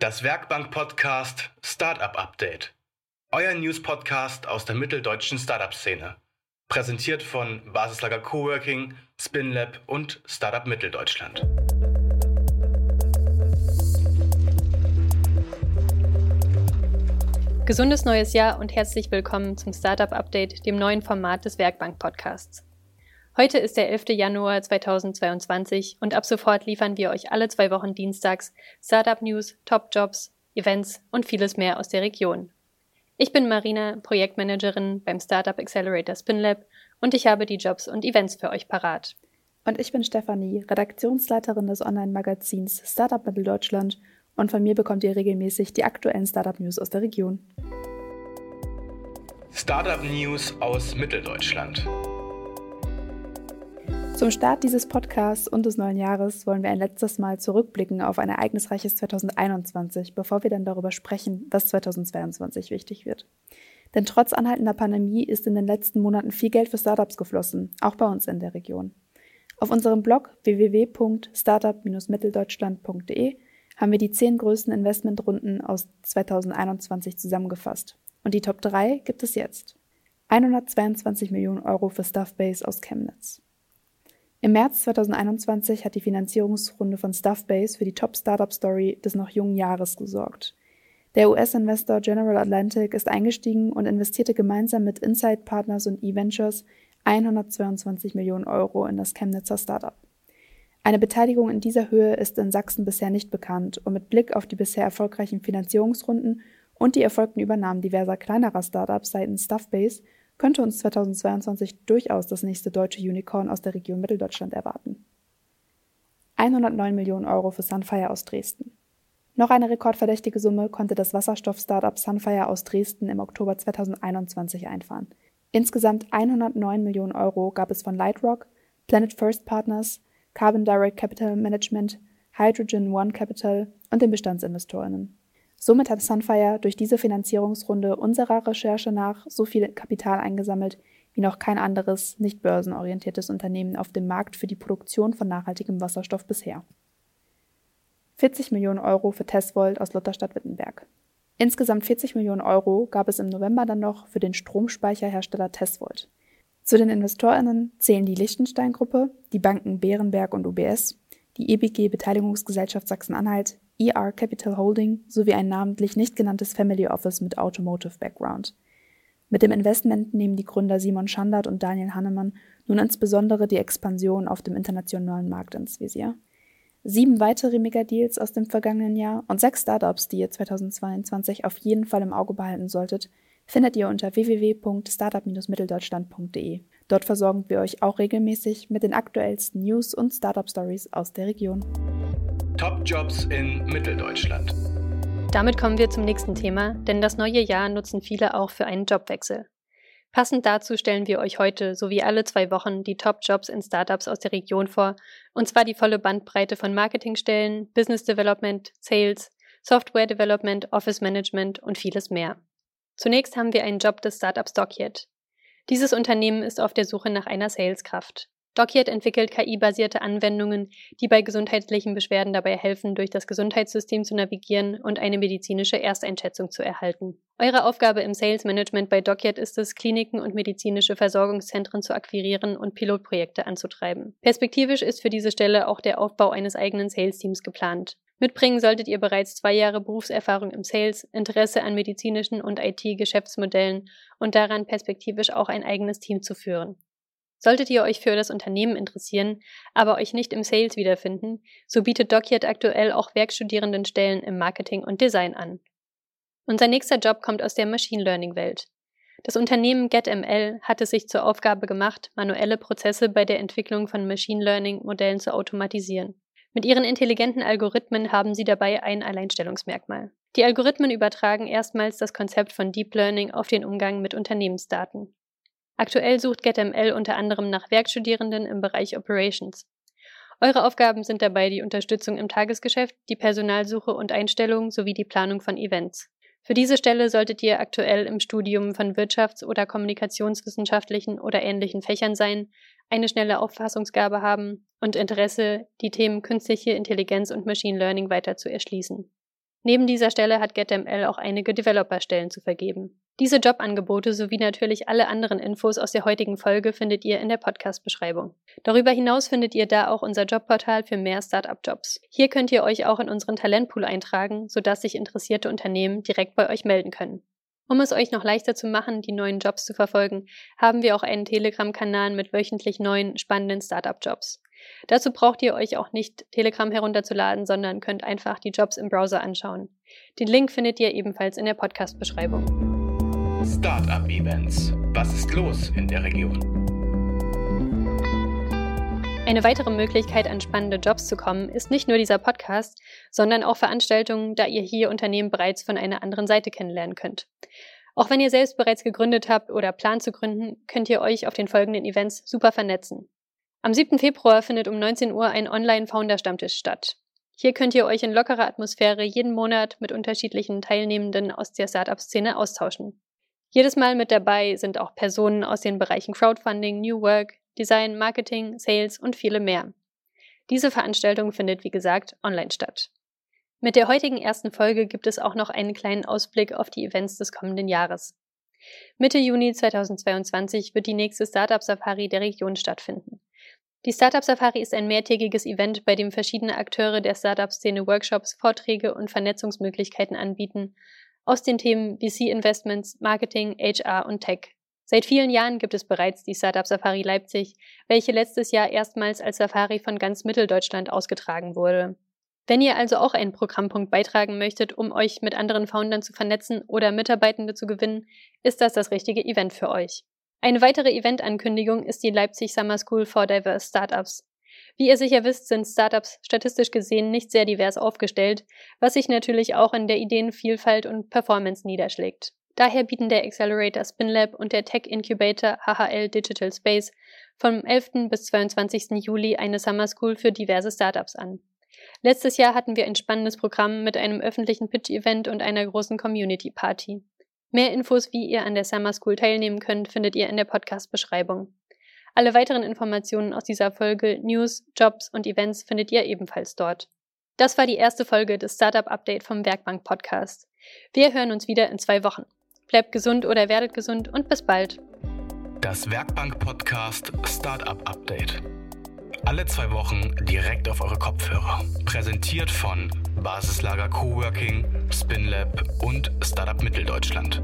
Das Werkbank-Podcast Startup Update. Euer News-Podcast aus der mitteldeutschen Startup-Szene. Präsentiert von Basislager Coworking, SpinLab und Startup Mitteldeutschland. Gesundes neues Jahr und herzlich willkommen zum Startup Update, dem neuen Format des Werkbank-Podcasts. Heute ist der 11. Januar 2022 und ab sofort liefern wir euch alle zwei Wochen dienstags Startup News, Top Jobs, Events und vieles mehr aus der Region. Ich bin Marina, Projektmanagerin beim Startup Accelerator SpinLab und ich habe die Jobs und Events für euch parat. Und ich bin Stefanie, Redaktionsleiterin des Online-Magazins Startup Mitteldeutschland und von mir bekommt ihr regelmäßig die aktuellen Startup News aus der Region. Startup News aus Mitteldeutschland. Zum Start dieses Podcasts und des neuen Jahres wollen wir ein letztes Mal zurückblicken auf ein ereignisreiches 2021, bevor wir dann darüber sprechen, was 2022 wichtig wird. Denn trotz anhaltender Pandemie ist in den letzten Monaten viel Geld für Startups geflossen, auch bei uns in der Region. Auf unserem Blog www.startup-mitteldeutschland.de haben wir die zehn größten Investmentrunden aus 2021 zusammengefasst. Und die Top 3 gibt es jetzt. 122 Millionen Euro für Stuffbase aus Chemnitz. Im März 2021 hat die Finanzierungsrunde von Stuffbase für die Top Startup Story des noch jungen Jahres gesorgt. Der US-Investor General Atlantic ist eingestiegen und investierte gemeinsam mit Insight Partners und eVentures 122 Millionen Euro in das Chemnitzer Startup. Eine Beteiligung in dieser Höhe ist in Sachsen bisher nicht bekannt und mit Blick auf die bisher erfolgreichen Finanzierungsrunden und die erfolgten Übernahmen diverser kleinerer Startups seitens Stuffbase könnte uns 2022 durchaus das nächste deutsche Unicorn aus der Region Mitteldeutschland erwarten. 109 Millionen Euro für Sunfire aus Dresden. Noch eine rekordverdächtige Summe konnte das Wasserstoff-Startup Sunfire aus Dresden im Oktober 2021 einfahren. Insgesamt 109 Millionen Euro gab es von Lightrock, Planet First Partners, Carbon Direct Capital Management, Hydrogen One Capital und den Bestandsinvestorinnen. Somit hat Sunfire durch diese Finanzierungsrunde unserer Recherche nach so viel Kapital eingesammelt wie noch kein anderes nicht börsenorientiertes Unternehmen auf dem Markt für die Produktion von nachhaltigem Wasserstoff bisher. 40 Millionen Euro für Tesvolt aus Lutherstadt-Wittenberg. Insgesamt 40 Millionen Euro gab es im November dann noch für den Stromspeicherhersteller Tesvolt. Zu den InvestorInnen zählen die Liechtenstein-Gruppe, die Banken Bärenberg und UBS, die EBG Beteiligungsgesellschaft Sachsen-Anhalt, ER Capital Holding sowie ein namentlich nicht genanntes Family Office mit Automotive Background. Mit dem Investment nehmen die Gründer Simon Schandert und Daniel Hannemann nun insbesondere die Expansion auf dem internationalen Markt ins Visier. Sieben weitere Megadeals aus dem vergangenen Jahr und sechs Startups, die ihr 2022 auf jeden Fall im Auge behalten solltet, findet ihr unter www.startup-mitteldeutschland.de. Dort versorgen wir euch auch regelmäßig mit den aktuellsten News und Startup Stories aus der Region. Top-Jobs in Mitteldeutschland. Damit kommen wir zum nächsten Thema, denn das neue Jahr nutzen viele auch für einen Jobwechsel. Passend dazu stellen wir euch heute sowie alle zwei Wochen die Top-Jobs in Startups aus der Region vor, und zwar die volle Bandbreite von Marketingstellen, Business Development, Sales, Software Development, Office Management und vieles mehr. Zunächst haben wir einen Job des Startups Dockyard. Dieses Unternehmen ist auf der Suche nach einer Saleskraft. Dockyard entwickelt KI-basierte Anwendungen, die bei gesundheitlichen Beschwerden dabei helfen, durch das Gesundheitssystem zu navigieren und eine medizinische Ersteinschätzung zu erhalten. Eure Aufgabe im Sales Management bei Dockyard ist es, Kliniken und medizinische Versorgungszentren zu akquirieren und Pilotprojekte anzutreiben. Perspektivisch ist für diese Stelle auch der Aufbau eines eigenen Sales-Teams geplant. Mitbringen solltet ihr bereits zwei Jahre Berufserfahrung im Sales, Interesse an medizinischen und IT-Geschäftsmodellen und daran perspektivisch auch ein eigenes Team zu führen. Solltet ihr euch für das Unternehmen interessieren, aber euch nicht im Sales wiederfinden, so bietet Dockyard aktuell auch Werkstudierendenstellen im Marketing und Design an. Unser nächster Job kommt aus der Machine Learning Welt. Das Unternehmen GetML hat es sich zur Aufgabe gemacht, manuelle Prozesse bei der Entwicklung von Machine Learning Modellen zu automatisieren. Mit ihren intelligenten Algorithmen haben sie dabei ein Alleinstellungsmerkmal. Die Algorithmen übertragen erstmals das Konzept von Deep Learning auf den Umgang mit Unternehmensdaten. Aktuell sucht GetML unter anderem nach Werkstudierenden im Bereich Operations. Eure Aufgaben sind dabei die Unterstützung im Tagesgeschäft, die Personalsuche und Einstellung sowie die Planung von Events. Für diese Stelle solltet ihr aktuell im Studium von Wirtschafts- oder Kommunikationswissenschaftlichen oder ähnlichen Fächern sein, eine schnelle Auffassungsgabe haben und Interesse, die Themen künstliche Intelligenz und Machine Learning weiter zu erschließen. Neben dieser Stelle hat GetML auch einige Developer-Stellen zu vergeben. Diese Jobangebote sowie natürlich alle anderen Infos aus der heutigen Folge findet ihr in der Podcast-Beschreibung. Darüber hinaus findet ihr da auch unser Jobportal für mehr Startup-Jobs. Hier könnt ihr euch auch in unseren Talentpool eintragen, sodass sich interessierte Unternehmen direkt bei euch melden können. Um es euch noch leichter zu machen, die neuen Jobs zu verfolgen, haben wir auch einen Telegram-Kanal mit wöchentlich neuen, spannenden Startup-Jobs. Dazu braucht ihr euch auch nicht Telegram herunterzuladen, sondern könnt einfach die Jobs im Browser anschauen. Den Link findet ihr ebenfalls in der Podcast-Beschreibung. Startup Events. Was ist los in der Region? Eine weitere Möglichkeit, an spannende Jobs zu kommen, ist nicht nur dieser Podcast, sondern auch Veranstaltungen, da ihr hier Unternehmen bereits von einer anderen Seite kennenlernen könnt. Auch wenn ihr selbst bereits gegründet habt oder plant zu gründen, könnt ihr euch auf den folgenden Events super vernetzen. Am 7. Februar findet um 19 Uhr ein Online-Founder-Stammtisch statt. Hier könnt ihr euch in lockerer Atmosphäre jeden Monat mit unterschiedlichen Teilnehmenden aus der Startup-Szene austauschen. Jedes Mal mit dabei sind auch Personen aus den Bereichen Crowdfunding, New Work, Design, Marketing, Sales und viele mehr. Diese Veranstaltung findet, wie gesagt, online statt. Mit der heutigen ersten Folge gibt es auch noch einen kleinen Ausblick auf die Events des kommenden Jahres. Mitte Juni 2022 wird die nächste Startup Safari der Region stattfinden. Die Startup Safari ist ein mehrtägiges Event, bei dem verschiedene Akteure der Startup-Szene Workshops, Vorträge und Vernetzungsmöglichkeiten anbieten aus den Themen VC Investments, Marketing, HR und Tech Seit vielen Jahren gibt es bereits die Startup Safari Leipzig, welche letztes Jahr erstmals als Safari von ganz Mitteldeutschland ausgetragen wurde. Wenn ihr also auch einen Programmpunkt beitragen möchtet, um euch mit anderen Foundern zu vernetzen oder Mitarbeitende zu gewinnen, ist das das richtige Event für euch. Eine weitere Eventankündigung ist die Leipzig Summer School for Diverse Startups. Wie ihr sicher wisst, sind Startups statistisch gesehen nicht sehr divers aufgestellt, was sich natürlich auch in der Ideenvielfalt und Performance niederschlägt. Daher bieten der Accelerator SpinLab und der Tech Incubator HHL Digital Space vom 11. bis 22. Juli eine Summer School für diverse Startups an. Letztes Jahr hatten wir ein spannendes Programm mit einem öffentlichen Pitch-Event und einer großen Community-Party. Mehr Infos, wie ihr an der Summer School teilnehmen könnt, findet ihr in der Podcast-Beschreibung. Alle weiteren Informationen aus dieser Folge, News, Jobs und Events findet ihr ebenfalls dort. Das war die erste Folge des Startup Update vom Werkbank Podcast. Wir hören uns wieder in zwei Wochen. Bleibt gesund oder werdet gesund und bis bald. Das Werkbank-Podcast Startup Update. Alle zwei Wochen direkt auf eure Kopfhörer. Präsentiert von Basislager Coworking, Spinlab und Startup Mitteldeutschland.